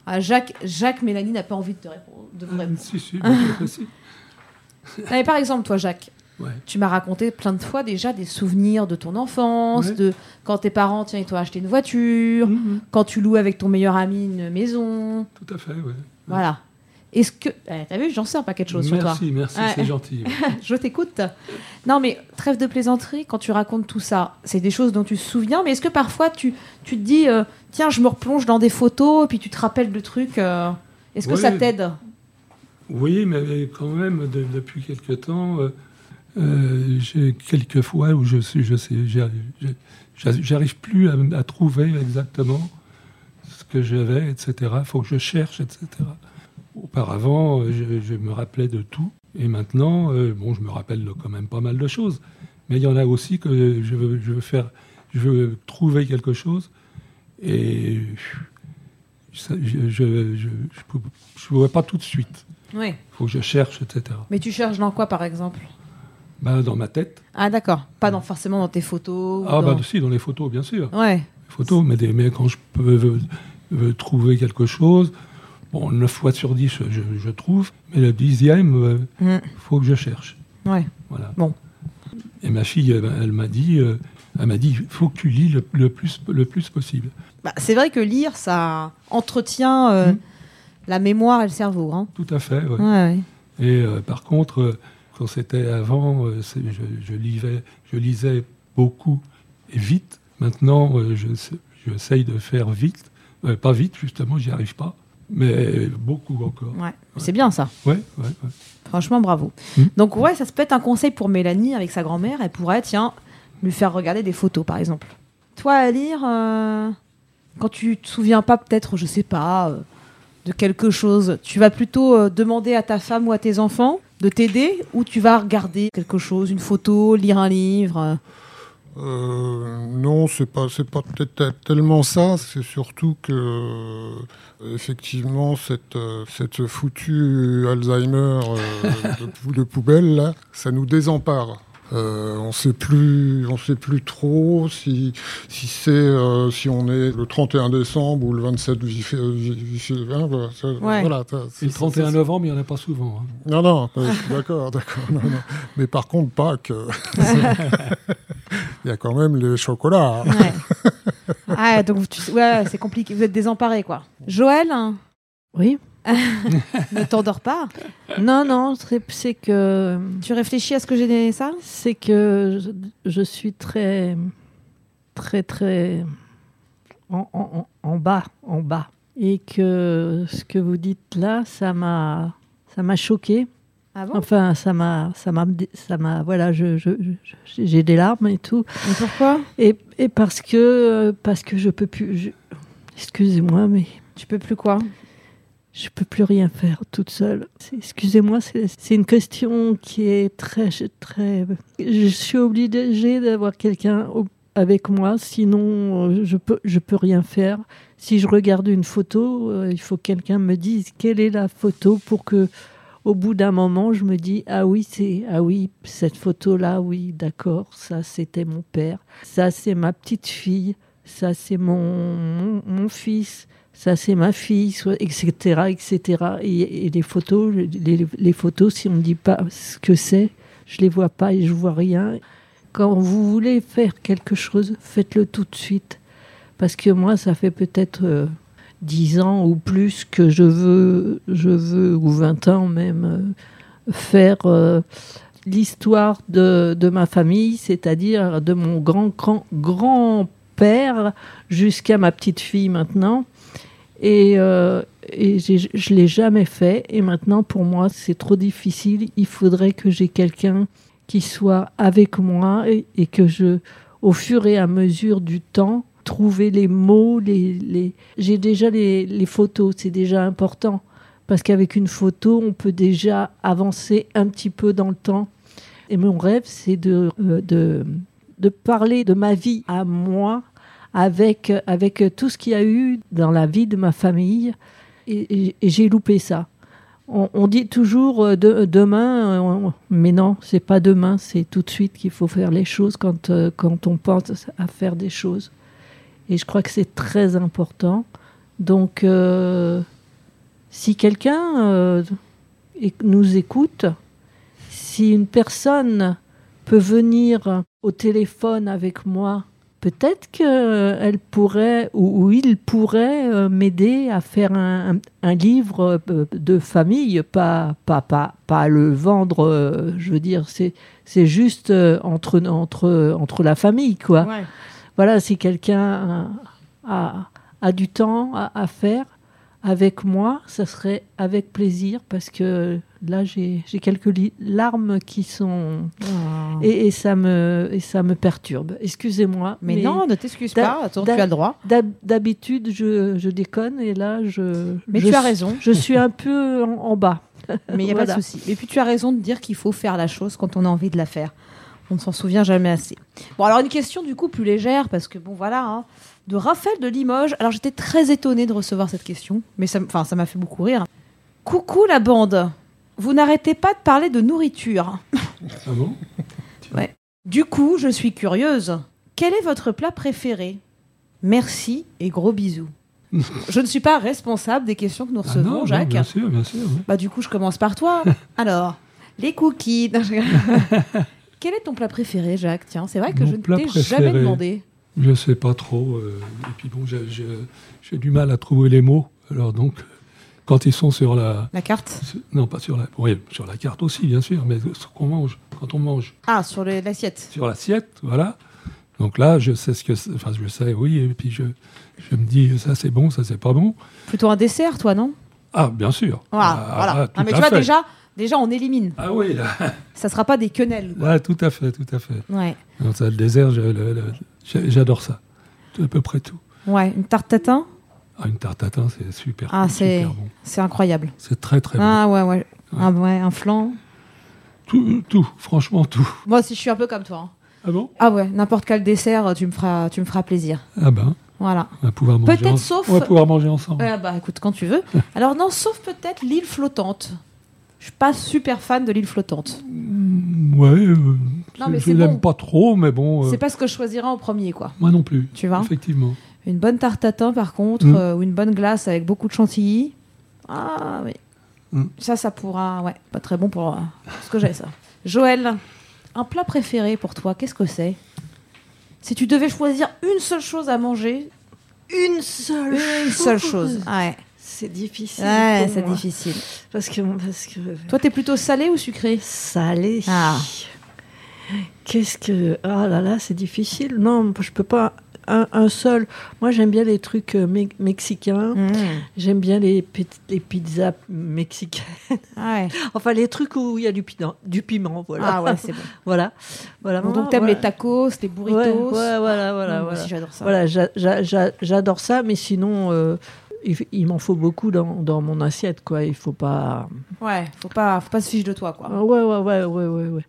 Speaker 2: Ah, Jacques, Jacques, Mélanie n'a pas envie de, te répondre, de vous répondre.
Speaker 5: Si, si, bien sûr que si. *laughs*
Speaker 2: Non, mais par exemple, toi, Jacques,
Speaker 5: Ouais.
Speaker 2: tu m'as raconté plein de fois déjà des souvenirs de ton enfance,
Speaker 5: Ouais.
Speaker 2: de quand tes parents, tiens, ils t'ont acheté une voiture,
Speaker 5: Mhm,
Speaker 2: quand tu loues avec ton meilleur ami une maison.
Speaker 5: Tout à fait, ouais.
Speaker 2: Voilà. Est-ce que. Eh, T'as vu, j'en sais un paquet de choses sur toi.
Speaker 5: Merci, merci, c'est gentil. *laughs*
Speaker 2: Je t'écoute. Non, mais trêve de plaisanterie, quand tu racontes tout ça, c'est des choses dont tu te souviens, mais est-ce que parfois tu, tu te dis, euh, tiens, je me replonge dans des photos, et puis tu te rappelles de trucs euh, Est-ce que ça t'aide?
Speaker 5: Oui, mais quand même, de- depuis quelque temps, euh, euh, j'ai quelques fois où je suis, je sais, j'arrive plus à, à trouver exactement ce que j'avais, etc. Il faut que je cherche, etc. Auparavant, euh, je, je me rappelais de tout, et maintenant, euh, bon, je me rappelle quand même pas mal de choses. Mais il y en a aussi que je veux, je veux faire, je veux trouver quelque chose, et je je, je, pas tout de suite. Il faut que je cherche, etc.
Speaker 2: Mais tu cherches dans quoi, par exemple?
Speaker 5: Bah, dans ma tête.
Speaker 2: Ah, d'accord. Pas dans, forcément dans tes photos.
Speaker 5: Ah,
Speaker 2: dans-
Speaker 5: bah, si, dans les photos, bien sûr.
Speaker 2: Ouais.
Speaker 5: Les photos, mais, des, mais quand je peux veux- veux trouver quelque chose, bon, 9 fois sur 10, je, je- je trouve, mais le dixième, il
Speaker 2: Mm.
Speaker 5: faut que je cherche.
Speaker 2: Ouais.
Speaker 5: Voilà.
Speaker 2: Bon.
Speaker 5: Et ma fille, elle, elle m'a dit, euh, elle m'a dit, il faut que tu lis le, le plus, le plus possible.
Speaker 2: Bah, c'est vrai que lire, ça entretient euh,
Speaker 5: Mm.
Speaker 2: la mémoire et le cerveau. Hein.
Speaker 5: Tout à fait. ouais.
Speaker 2: Ouais, ouais.
Speaker 5: Et euh, par contre, euh, quand c'était avant, euh, je, je, lisais, je lisais beaucoup et vite. Maintenant, euh, je j'essaye de faire vite. Euh, pas vite, justement, j'y arrive pas. Mais beaucoup encore.
Speaker 2: Ouais. C'est bien ça.
Speaker 5: Ouais.
Speaker 2: Franchement, bravo.
Speaker 5: Mm.
Speaker 2: Donc, ouais, ça se peut être un conseil pour Mélanie avec sa grand-mère. Elle pourrait, tiens, lui faire regarder des photos, par exemple. Toi, à lire, euh, quand tu te souviens pas, peut-être, je sais pas, euh, de quelque chose, tu vas plutôt demander à ta femme ou à tes enfants de t'aider ou tu vas regarder quelque chose, une photo, lire un livre? Euh,
Speaker 4: non, c'est pas, c'est pas peut-être tellement ça. C'est surtout que, euh, effectivement, cette, euh, cette foutue Alzheimer euh, *laughs* de, de poubelle là, ça nous désempare. Euh, on sait plus, on sait plus trop si si c'est euh, si on est le 31 décembre ou le 27 vif- vi- vif- hein, voilà,
Speaker 2: Ouais.
Speaker 4: voilà,
Speaker 5: le
Speaker 4: ça-
Speaker 5: 31
Speaker 4: ça-
Speaker 5: novembre, il n'y en a pas souvent. hein.
Speaker 4: non, non, euh, *laughs* d'accord, d'accord. non, non. Mais par contre, Pâques, euh, *laughs* il y a quand même les chocolats.
Speaker 2: Ouais. ah, donc tu- ouais, c'est compliqué. Vous êtes désemparés, quoi. Joël, hein,
Speaker 3: Oui. *laughs*
Speaker 2: ne t'endors pas.
Speaker 3: Non, non, c'est que
Speaker 2: Tu réfléchis à ce que j'ai donné ça?
Speaker 3: c'est que je, je suis très, très, très en, en- en- en bas, en bas, et que ce que vous dites là, ça m'a, ça m'a choqué.
Speaker 2: Ah bon?
Speaker 3: Enfin, ça m'a, ça m'a, ça m'a, voilà, je, j'ai des larmes et tout.
Speaker 2: Mais pourquoi?
Speaker 3: Et, et parce que, parce que je peux plus. je- Excusez-moi, mais
Speaker 2: Tu peux plus quoi?
Speaker 3: Je peux plus rien faire toute seule. Excusez-moi, c'est une question qui est très. Je suis obligée d'avoir quelqu'un avec moi, sinon euh, je peux, je peux rien faire. Si je regarde une photo, euh, il faut que quelqu'un me dise quelle est la photo pour que, au bout d'un moment, je me dis ah oui c'est ah oui cette photo là oui d'accord ça c'était mon père, ça c'est ma petite fille, ça c'est mon mon fils ça c'est ma fille, etc., etc. Et, les photos, les, photos, si on ne dit pas ce que c'est, je les vois pas et je vois rien. Quand vous voulez faire quelque chose, faites-le tout de suite. Parce que moi, ça fait peut-être euh, 10 ans ou plus que je veux, je veux ou 20 ans même, euh, faire euh, l'histoire de, de ma famille, c'est-à-dire de mon grand, grand-père jusqu'à ma petite fille maintenant. Et, euh, je ne l'ai jamais fait. Et maintenant, pour moi, c'est trop difficile. Il faudrait que j'ai quelqu'un qui soit avec moi et, que je, au fur et à mesure du temps, trouver les mots. Les. J'ai déjà les, photos, c'est déjà important. Parce qu'avec une photo, on peut déjà avancer un petit peu dans le temps. Et mon rêve, c'est de, euh, de, de parler de ma vie à moi avec, avec tout ce qu'il y a eu dans la vie de ma famille. Et, j'ai loupé ça. On, dit toujours euh, de- demain, euh, mais non, c'est pas demain, c'est tout de suite qu'il faut faire les choses quand, euh, quand on pense à faire des choses. Et je crois que c'est très important. Donc, si quelqu'un nous écoute, si une personne peut venir au téléphone avec moi, peut-être qu'elle pourrait ou, il pourrait euh, m'aider à faire un, un- un livre euh, de famille, pas, pas, pas, pas le vendre, euh, je veux dire, c'est, juste euh, entre, entre, entre la famille, quoi
Speaker 2: Ouais.
Speaker 3: voilà, si quelqu'un a, a- a du temps à, à faire avec moi, ça serait avec plaisir parce que là, j'ai quelques larmes qui sont. Et, et ça me, et ça me perturbe. Excusez-moi.
Speaker 2: mais, non, ne t'excuse pas. Attends, tu as le droit.
Speaker 3: d'hab- D'habitude, je, je déconne et là, je.
Speaker 2: Mais
Speaker 3: je
Speaker 2: tu as raison.
Speaker 3: Je suis un peu en, en bas. *laughs*
Speaker 2: Mais il n'y a pas de souci. Et puis tu as raison de dire qu'il faut faire la chose quand on a envie de la faire. On ne s'en souvient jamais assez. Bon, alors une question du coup plus légère, parce que bon, voilà, hein, de Raphaël de Limoges. Alors j'étais très étonnée de recevoir cette question, mais ça m'a fait beaucoup rire. Coucou la bande, vous n'arrêtez pas de parler de nourriture.
Speaker 5: Ah bon?
Speaker 2: Du coup, je suis curieuse. Quel est votre plat préféré? Merci et gros bisous. *laughs* je ne suis pas responsable des questions que nous
Speaker 5: Ah
Speaker 2: recevons,
Speaker 5: non, non,
Speaker 2: Jacques.
Speaker 5: bien sûr, bien sûr.
Speaker 2: Bah du coup, je commence par toi. *laughs* Alors, les cookies. Non, je rigole. *laughs* Quel est ton plat préféré, Jacques? Tiens, c'est vrai que
Speaker 5: Mon
Speaker 2: je ne t'ai
Speaker 5: préféré.
Speaker 2: jamais demandé.
Speaker 5: Je sais pas trop. euh, et puis bon, j'ai- j'ai j'ai du mal à trouver les mots. Alors donc, quand ils sont sur la...
Speaker 2: La carte?
Speaker 5: Non, pas sur la... Oui, sur la carte aussi, bien sûr, mais ce qu'on mange, quand on mange
Speaker 2: Ah, sur l'assiette.
Speaker 5: sur l'assiette, voilà. Donc là, je sais ce que. Enfin, je sais, oui, et puis je, je me dis, ça c'est bon, ça c'est pas bon.
Speaker 2: Plutôt un dessert, toi, non?
Speaker 5: Ah, bien sûr.
Speaker 2: Voilà.
Speaker 5: Ah,
Speaker 2: voilà.
Speaker 5: ah,
Speaker 2: Ah,
Speaker 5: tout
Speaker 2: mais tu vois,
Speaker 5: fait.
Speaker 2: déjà, déjà, on élimine.
Speaker 5: Ah oui, là,
Speaker 2: Ça sera pas des quenelles. quoi.
Speaker 5: tout à fait, tout à fait.
Speaker 2: Ouais.
Speaker 5: Ça, le désert, j'adore ça. À peu près tout.
Speaker 2: Ouais, une tarte tatin,
Speaker 5: Ah, une tarte tatin, c'est super,
Speaker 2: Ah, c'est-
Speaker 5: super bon.
Speaker 2: c'est incroyable.
Speaker 5: C'est très, très bon.
Speaker 2: Ah ouais, ouais. Ah ouais, un flan.
Speaker 5: Tout, tout, franchement, tout.
Speaker 2: Moi aussi, je suis un peu comme toi. hein.
Speaker 5: Ah bon?
Speaker 2: Ah ouais, n'importe quel dessert, tu me feras, tu me feras plaisir.
Speaker 5: Ah ben,
Speaker 2: Voilà.
Speaker 5: on va pouvoir manger
Speaker 2: Peut-être
Speaker 5: en-
Speaker 2: sauf-
Speaker 5: On va pouvoir manger ensemble.
Speaker 2: Ah bah écoute, quand tu veux. *laughs* Alors non, sauf peut-être l'île flottante. Je suis pas super fan de l'île flottante.
Speaker 5: Mm, Ouais, euh,
Speaker 2: Non,
Speaker 5: je-
Speaker 2: mais
Speaker 5: je
Speaker 2: c'est
Speaker 5: l'aime
Speaker 2: bon.
Speaker 5: pas trop, mais bon, euh,
Speaker 2: C'est pas ce que je choisirais en premier, quoi.
Speaker 5: moi non plus.
Speaker 2: Tu vois?
Speaker 5: Effectivement.
Speaker 2: Une bonne tarte tatin, par contre,
Speaker 5: Mm.
Speaker 2: euh, ou une bonne glace avec beaucoup de chantilly. Ah oui.
Speaker 5: Mm.
Speaker 2: Ça, ça pourra. Ouais, pas très bon pour euh, ce que j'ai, ça. Joël, un plat préféré pour toi, qu'est-ce que c'est? Si tu devais choisir une seule chose à manger,
Speaker 3: Une seule
Speaker 2: une seule chose. Ouais,
Speaker 3: C'est difficile.
Speaker 2: ouais c'est difficile.
Speaker 3: Parce que, parce que
Speaker 2: Toi, t'es plutôt salé ou sucré?
Speaker 3: Salé.
Speaker 2: Ah.
Speaker 3: Qu'est-ce que. Ah là là, c'est difficile. Non, je peux pas. Un, un seul. Moi, j'aime bien les trucs euh, me- mexicains.
Speaker 2: Mm.
Speaker 3: J'aime bien les, les pizzas mexicaines.
Speaker 2: Ouais. *laughs*
Speaker 3: Enfin, les trucs où il y a du piment. Du piment voilà.
Speaker 2: Ah ouais, c'est bon. *laughs*
Speaker 3: voilà. voilà.
Speaker 2: Bon, donc t'aimes
Speaker 3: voilà.
Speaker 2: les tacos, les burritos.
Speaker 3: Ouais, ouais, voilà, voilà.
Speaker 2: Mm, moi
Speaker 3: voilà.
Speaker 2: aussi, j'adore ça.
Speaker 3: Voilà, j'a- j'a- j'a- j'adore ça, mais sinon, euh, il, il m'en faut beaucoup dans, dans mon assiette, quoi. Il faut pas.
Speaker 2: Ouais, faut pas, faut pas se fiche de toi, quoi.
Speaker 3: Ah, Ouais, ouais, ouais, ouais, ouais, ouais.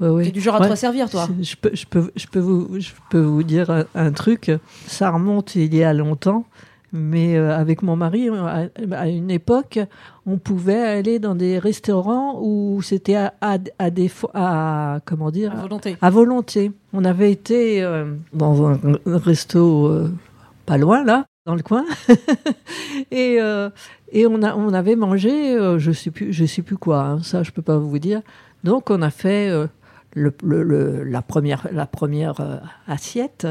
Speaker 3: ouais, ouais.
Speaker 2: T'es du genre à
Speaker 3: Ouais.
Speaker 2: te resservir, toi.
Speaker 3: Je peux, je, peux, je, peux vous, je peux vous dire un, un truc. Ça remonte il y a longtemps, mais euh, avec mon mari, à, à une époque, on pouvait aller dans des restaurants où c'était à, à, à à comment dire?
Speaker 2: À volonté.
Speaker 3: à volonté. On avait été euh, dans un, un resto euh, pas loin là, dans le coin, *laughs* et euh, et on a on avait mangé, euh, je sais plus je sais plus quoi, hein, ça je peux pas vous dire. Donc on a fait euh, le, le- le- la première la première assiette.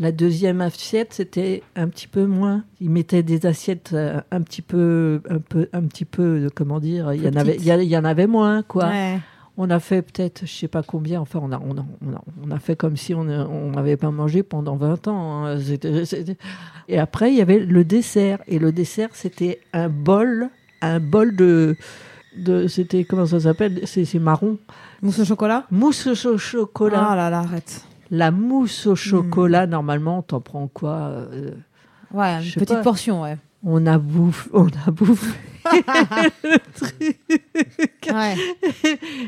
Speaker 3: La deuxième assiette, c'était un petit peu moins. Ils mettaient des assiettes un petit peu, un peu, un petit peu, comment dire, il y en avait, y, a- il y en avait moins, quoi.
Speaker 2: Ouais.
Speaker 3: On a fait peut-être, je sais pas combien, enfin, on a, on a, on a, on a fait comme si on on n'avait pas mangé pendant 20 ans. hein. Et après, il y avait le dessert. Et le dessert, c'était un bol, un bol de. de c'était, comment ça s'appelle? C'est marron.
Speaker 2: Mousse au chocolat?
Speaker 3: Mousse au chocolat.
Speaker 2: Ah là là, arrête.
Speaker 3: La mousse au chocolat, normalement, t'en prends quoi euh,
Speaker 2: Ouais, une petite
Speaker 3: pas.
Speaker 2: portion, ouais. *laughs*
Speaker 3: On a bouffé. On a bouffé.
Speaker 2: Ouais.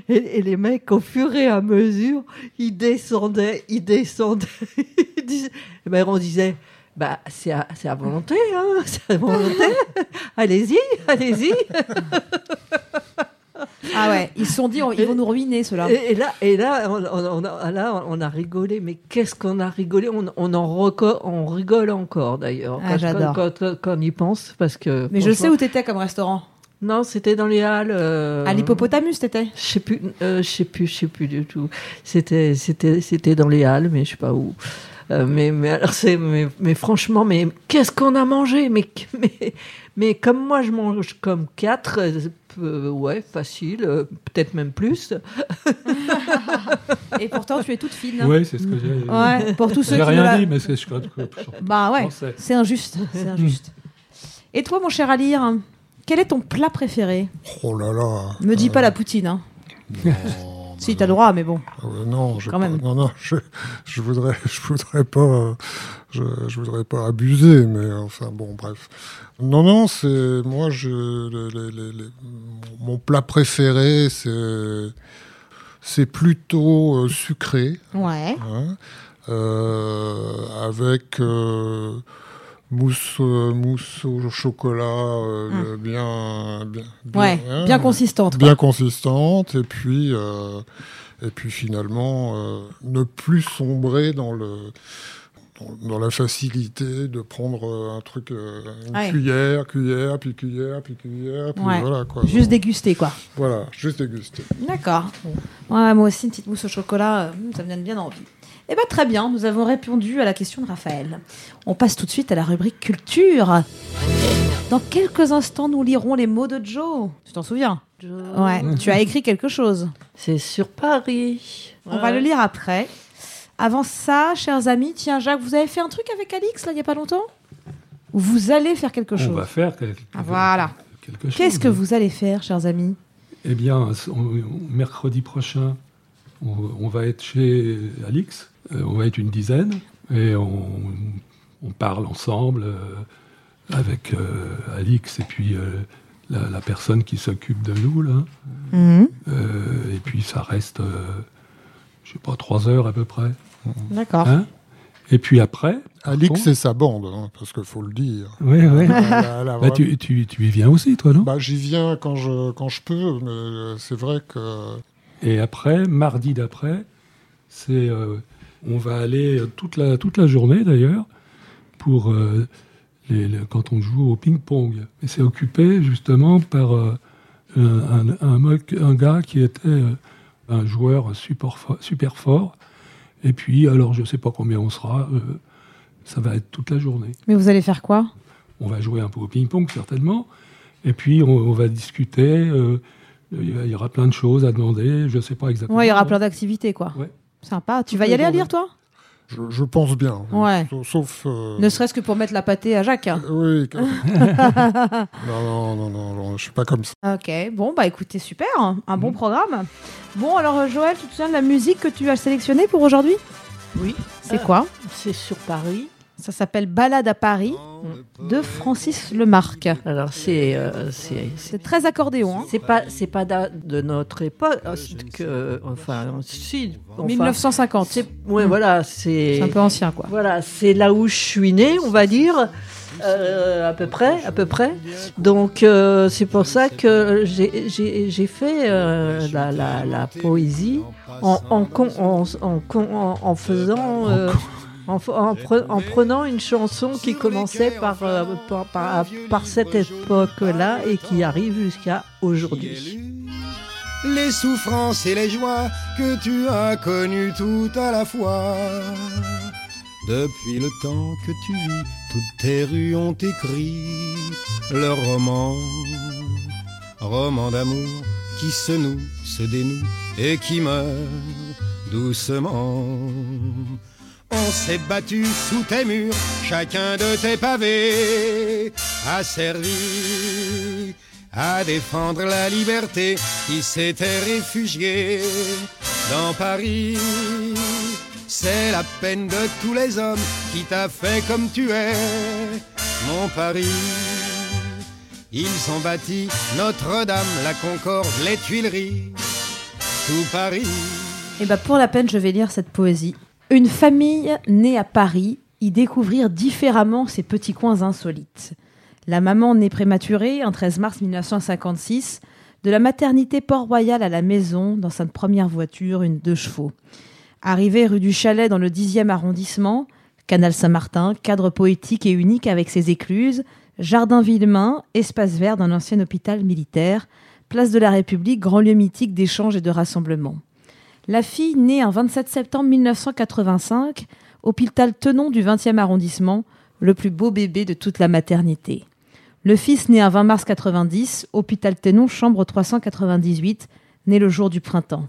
Speaker 3: Et, et les mecs, au fur et à mesure, ils descendaient, ils descendaient. *laughs* Ils disaient- Eh ben, on disait, bah, c'est à, c'est à volonté, hein, *laughs* c'est à volonté. allez-y, allez-y.
Speaker 2: Ah ouais, ils se sont dit, on- ils vont nous ruiner, ceux-là.
Speaker 3: Et, et là, et là, on, a, là, on a rigolé. Mais qu'est-ce qu'on a rigolé? On, on en reco- on rigole encore d'ailleurs
Speaker 2: Ah,
Speaker 3: quand,
Speaker 2: j'adore.
Speaker 3: quand, quand- quand on y pense, parce que.
Speaker 2: Mais je sais où t'étais comme restaurant.
Speaker 3: Non, c'était dans les halles. euh,
Speaker 2: À l'hippopotamus, t'étais?
Speaker 3: Je sais plus, euh, je sais plus, je sais plus du tout. C'était, c'était, c'était dans les halles, mais je sais pas où. Euh, mais, mais alors c'est, mais, mais franchement, mais qu'est-ce qu'on a mangé? Mais, mais, mais comme moi, je mange comme quatre, euh, euh, ouais, facile, euh, peut-être même plus. *laughs*
Speaker 2: Et pourtant, tu es toute fine.
Speaker 5: Oui, c'est ce que j'ai.
Speaker 2: Ouais, pour tous ceux qui ne
Speaker 5: rien
Speaker 2: la-
Speaker 5: dit, mais c'est ce que je *laughs*
Speaker 2: Bah ouais, c'est injuste, c'est injuste. Et toi, mon cher Alire, quel est ton plat préféré?
Speaker 4: Oh là là.
Speaker 2: Me dis
Speaker 4: Euh,
Speaker 2: pas la poutine, hein.
Speaker 4: non,
Speaker 2: Si, t'as droit, mais bon.
Speaker 4: Euh, non, je
Speaker 2: Quand même.
Speaker 4: non, non, *laughs* je, je voudrais, je voudrais pas, je, je voudrais pas abuser, mais enfin bon, bref. Non, non, c'est moi, je, le- le- le- le- mon plat préféré, c'est, c'est plutôt euh, sucré,
Speaker 2: Ouais.
Speaker 4: hein, euh, avec euh, mousse, euh, mousse au chocolat euh, bien, bien, bien,
Speaker 2: Ouais.
Speaker 4: hein,
Speaker 2: Bien consistante. quoi.
Speaker 4: bien consistante, et puis, euh, et puis finalement, euh, ne plus sombrer dans le dans, dans la facilité de prendre euh, un truc, une
Speaker 2: Ouais.
Speaker 4: cuillère, cuillère, puis cuillère, puis cuillère, puis
Speaker 2: Ouais.
Speaker 4: voilà quoi.
Speaker 2: Juste déguster, quoi.
Speaker 4: Voilà, juste déguster.
Speaker 2: D'accord. Moi aussi, une petite mousse au chocolat, ça me donne bien envie. Eh bien, très bien, nous avons répondu à la question de Raphaël. On passe tout de suite à la rubrique culture. Dans quelques instants, nous lirons les mots de Joe. Tu t'en souviens Ouais, tu as écrit quelque chose.
Speaker 3: C'est sur Paris.
Speaker 2: On va le lire après. Avant ça, chers amis, tiens, Jacques, vous avez fait un truc avec Alix, là, il n'y a pas longtemps? Ou vous allez faire quelque
Speaker 5: On
Speaker 2: chose
Speaker 5: va faire quelque,
Speaker 2: Ah, voilà.
Speaker 5: quelque chose.
Speaker 2: Qu'est-ce que vous allez faire, chers amis?
Speaker 5: Eh bien, on- on- mercredi prochain, on, on va être chez Alix. Euh, on va être une dizaine et on, on parle ensemble euh, avec euh, Alix et puis euh, la, la personne qui s'occupe de nous là.
Speaker 2: Mhm.
Speaker 5: Euh, et puis ça reste, euh, je sais pas, trois heures à peu près.
Speaker 2: D'accord.
Speaker 5: Hein? Et puis après,
Speaker 4: Alix et sa bande, hein, parce qu'il faut le dire. Elle *laughs* a
Speaker 5: Bah, tu, tu, tu y viens aussi, toi, non?
Speaker 4: Bah, j'y viens quand je, quand je peux, mais c'est vrai que
Speaker 5: Et après, mardi d'après, c'est, euh, on va aller toute la, toute la journée d'ailleurs pour euh, les- les- quand on joue au ping-pong. Et c'est occupé justement par euh, un, un, gars qui était euh, un joueur super, fo- super fort. Et puis, alors je sais pas combien on sera, euh, ça va être toute la journée.
Speaker 2: Mais vous allez faire quoi?
Speaker 5: On va jouer un peu au ping-pong certainement. Et puis on, on va discuter. euh, il y aura plein de choses à demander. Je sais pas exactement.
Speaker 2: Ouais, il y aura plein d'activités, quoi.
Speaker 5: Ouais.
Speaker 2: Sympa. Tu vas y aller à lire, toi?
Speaker 4: Je, je pense bien.
Speaker 2: Ouais.
Speaker 4: Sauf. sauf, euh,
Speaker 2: Ne serait-ce que pour mettre la pâtée à Jacques. hein.
Speaker 4: Oui. *laughs* que- non, non, non, non, non, je suis pas comme ça.
Speaker 2: Ok, bon, bah écoutez, super, un bon programme. Bon, alors euh, Joël, tu te souviens de la musique que tu as sélectionnée pour aujourd'hui?
Speaker 3: Oui.
Speaker 2: C'est
Speaker 3: Euh,
Speaker 2: quoi?
Speaker 3: C'est sur Paris.
Speaker 2: Ça s'appelle Balade à Paris de Francis Lemarque.
Speaker 3: Alors c'est euh, c'est
Speaker 2: très accordéon. hein.
Speaker 3: c'est pas c'est pas de notre époque euh, c'est que enfin si enfin,
Speaker 2: 1950.
Speaker 3: c'est ouais voilà c'est
Speaker 2: un peu ancien, quoi.
Speaker 3: Voilà, c'est là où je suis née, on va dire, euh, à peu près, à peu près. Donc euh, c'est pour ça que j'ai- fait euh, la, la, la poésie en, en, con- en, en, con- en- en faisant... en, f- en pre- en prenant une chanson qui commençait par, euh, par, par, par cette époque-là et qui arrive jusqu'à aujourd'hui.
Speaker 6: Les souffrances et les joies que tu as connues tout à la fois. Depuis le temps que tu vis, toutes tes rues ont écrit leur roman. Roman d'amour qui se noue, se dénoue et qui meurt doucement. On s'est battu sous tes murs, chacun de tes pavés a servi à défendre la liberté qui s'était réfugiée dans Paris. C'est la peine de tous les hommes qui t'a fait comme tu es, mon Paris. Ils ont bâti Notre-Dame, la Concorde, les Tuileries, tout Paris.
Speaker 2: Et bah pour la peine, je vais lire cette poésie. Une famille née à Paris y découvrir différemment ses petits coins insolites. La maman née prématurée, un 13 mars 1956, de la maternité Port-Royal à la maison, dans sa première voiture, une deux chevaux. Arrivée rue du Chalet dans le 10e arrondissement, Canal Saint-Martin, cadre poétique et unique avec ses écluses, jardin Villemain, espace vert d'un ancien hôpital militaire, place de la République, grand lieu mythique d'échange et de rassemblement. La fille, née un 27 septembre 1985, hôpital Tenon du 20e arrondissement, le plus beau bébé de toute la maternité. Le fils, né un 20 mars 90, hôpital Tenon, chambre 398, né le jour du printemps.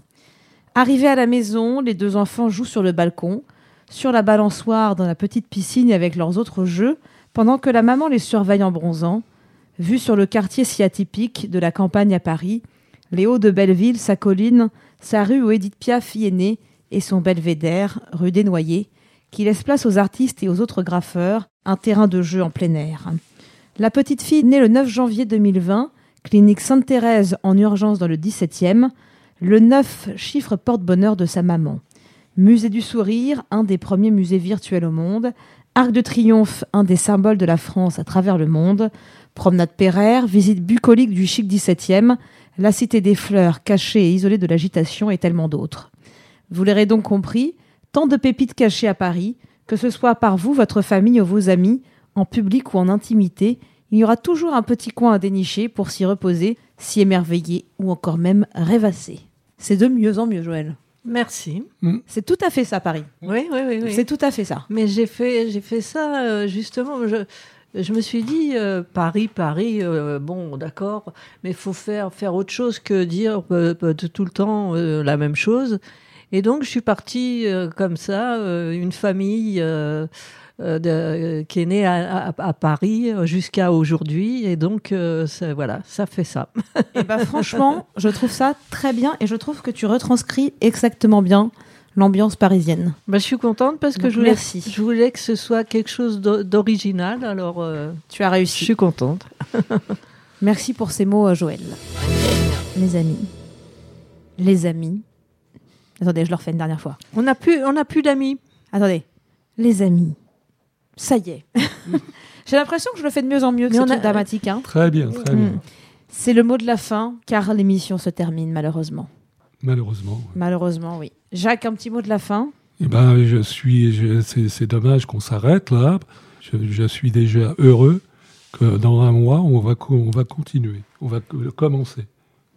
Speaker 2: Arrivés à la maison, les deux enfants jouent sur le balcon, sur la balançoire dans la petite piscine avec leurs autres jeux, pendant que la maman les surveille en bronzant. Vue sur le quartier si atypique de la campagne à Paris, les hauts de Belleville, sa colline, sa rue où Édith Piaf y est née, et son belvédère, rue des Noyers, qui laisse place aux artistes et aux autres graffeurs, un terrain de jeu en plein air. La petite fille née le 9 janvier 2020, clinique Sainte-Thérèse en urgence dans le 17e, Le 9, chiffre porte-bonheur de sa maman. Musée du sourire, un des premiers musées virtuels au monde. Arc de Triomphe, un des symboles de la France à travers le monde. Promenade Pereire, visite bucolique du chic 17e. La cité des fleurs, cachée et isolée de l'agitation et tellement d'autres. Vous l'aurez donc compris, tant de pépites cachées à Paris, que ce soit par vous, votre famille ou vos amis, en public ou en intimité, il y aura toujours un petit coin à dénicher pour s'y reposer, s'y émerveiller ou encore même rêvasser. C'est de mieux en mieux, Joël.
Speaker 3: Merci.
Speaker 2: C'est tout à fait ça, Paris.
Speaker 3: Oui, oui, oui. oui.
Speaker 2: C'est tout à fait ça.
Speaker 3: Mais j'ai fait, j'ai fait ça euh, justement. Je, je me suis dit euh, Paris, Paris. euh, bon, d'accord, mais il faut faire faire autre chose que dire euh, euh, tout le temps euh, la même chose. Et donc je suis partie euh, comme ça, euh, une famille. euh, euh, de- qui est née à, à- à Paris jusqu'à aujourd'hui et donc euh, ça- voilà ça fait ça
Speaker 2: Et bah *laughs* franchement, je trouve ça très bien et je trouve que tu retranscris exactement bien l'ambiance parisienne.
Speaker 3: Bah, je suis contente parce que
Speaker 2: Donc,
Speaker 3: je voulais,
Speaker 2: merci.
Speaker 3: je voulais que ce soit quelque chose d'o- d'original alors euh,
Speaker 2: Tu as
Speaker 3: je
Speaker 2: réussi.
Speaker 3: suis contente *laughs*
Speaker 2: Merci pour ces mots, euh, Joël. Mes amis. Les amis. Attendez, je le refais une dernière fois.
Speaker 3: on n'a plus on n'a plus d'amis
Speaker 2: Attendez. Les amis. Ça y est. *laughs* J'ai l'impression que je le fais de mieux en mieux, c'est
Speaker 3: a-
Speaker 2: dramatique. Hein.
Speaker 5: Très bien, très bien.
Speaker 2: Mm. C'est le mot de la fin, car l'émission se termine, malheureusement.
Speaker 5: Malheureusement. ouais.
Speaker 2: Malheureusement, oui. Jacques, un petit mot de la fin
Speaker 5: Eh ben, je suis. je- c'est, c'est dommage qu'on s'arrête là. Je, je suis déjà heureux que dans un mois, on va, on va continuer. On va co- commencer.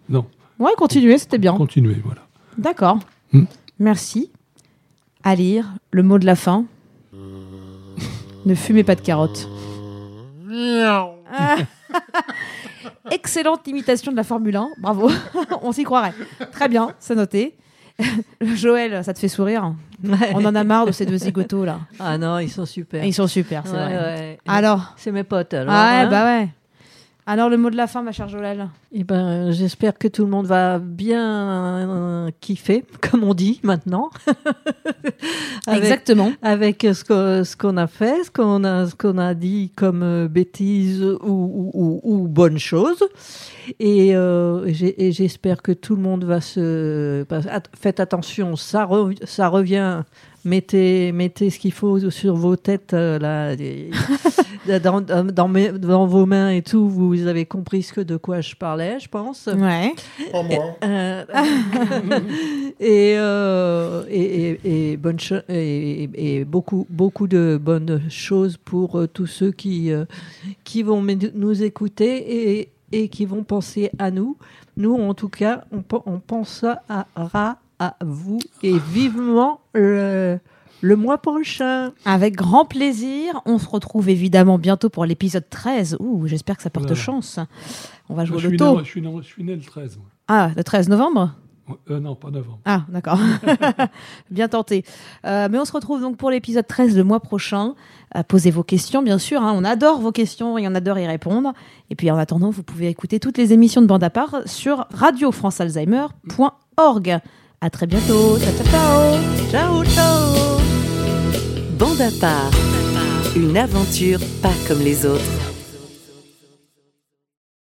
Speaker 5: Non,
Speaker 2: Ouais, continuez, c'était bien.
Speaker 5: continuer, voilà.
Speaker 2: D'accord.
Speaker 5: Hmm.
Speaker 2: Merci. À lire, le mot de la fin. Ne fumez pas de carottes. *laughs* Excellente imitation de la Formule 1, bravo, *laughs* on s'y croirait. Très bien, c'est noté. *laughs* Joël, ça te fait sourire On en a marre de ces deux zigotos là.
Speaker 3: ah non ils sont super
Speaker 2: Ils sont super, c'est
Speaker 3: Ouais,
Speaker 2: vrai.
Speaker 3: ouais.
Speaker 2: Alors
Speaker 3: c'est mes potes alors
Speaker 2: Ah ouais,
Speaker 3: hein.
Speaker 2: bah ouais. Alors le mot de la fin, ma chère Joël
Speaker 3: Eh ben, j'espère que tout le monde va bien euh, kiffer, *laughs* comme on dit maintenant. *laughs* avec,
Speaker 2: Exactement.
Speaker 3: avec ce qu'on a fait, ce qu'on a, ce qu'on a dit comme euh, bêtises ou, ou, ou, ou bonnes choses. Et, euh, et j'espère que tout le monde va se. Faites attention, ça, rev- ça revient. Mettez, mettez ce qu'il faut sur vos têtes, euh, là, *laughs* dans, dans, dans mes- dans vos mains et tout. Vous avez compris ce que, de quoi je parlais, je pense.
Speaker 2: Ouais.
Speaker 4: Pas moi. *laughs*
Speaker 3: Et, euh, et, et, et bonne cho- et, et beaucoup, beaucoup de bonnes choses pour euh, tous ceux qui, euh, qui vont nous écouter et, et qui vont penser à nous. Nous, en tout cas, on, on pense à, à, à vous et vivement le, le mois prochain.
Speaker 2: Avec grand plaisir. On se retrouve évidemment bientôt pour l'épisode 13. Ouh, j'espère que ça porte
Speaker 5: Voilà.
Speaker 2: chance. On va jouer le taux.
Speaker 5: né, je, suis né, je suis né le 13. moi.
Speaker 2: Ah, le 13 novembre
Speaker 5: Euh, non, pas novembre.
Speaker 2: Ah, d'accord. *laughs* bien tenté. Euh, mais on se retrouve donc pour l'épisode 13 le mois prochain. Euh, posez vos questions, bien sûr. hein. On adore vos questions et on adore y répondre. Et puis en attendant, vous pouvez écouter toutes les émissions de Bande à part sur radiofrancealzheimer.org. À très bientôt. Ciao, ciao, ciao.
Speaker 3: Ciao, ciao
Speaker 1: Bande à part. Une aventure pas comme les autres.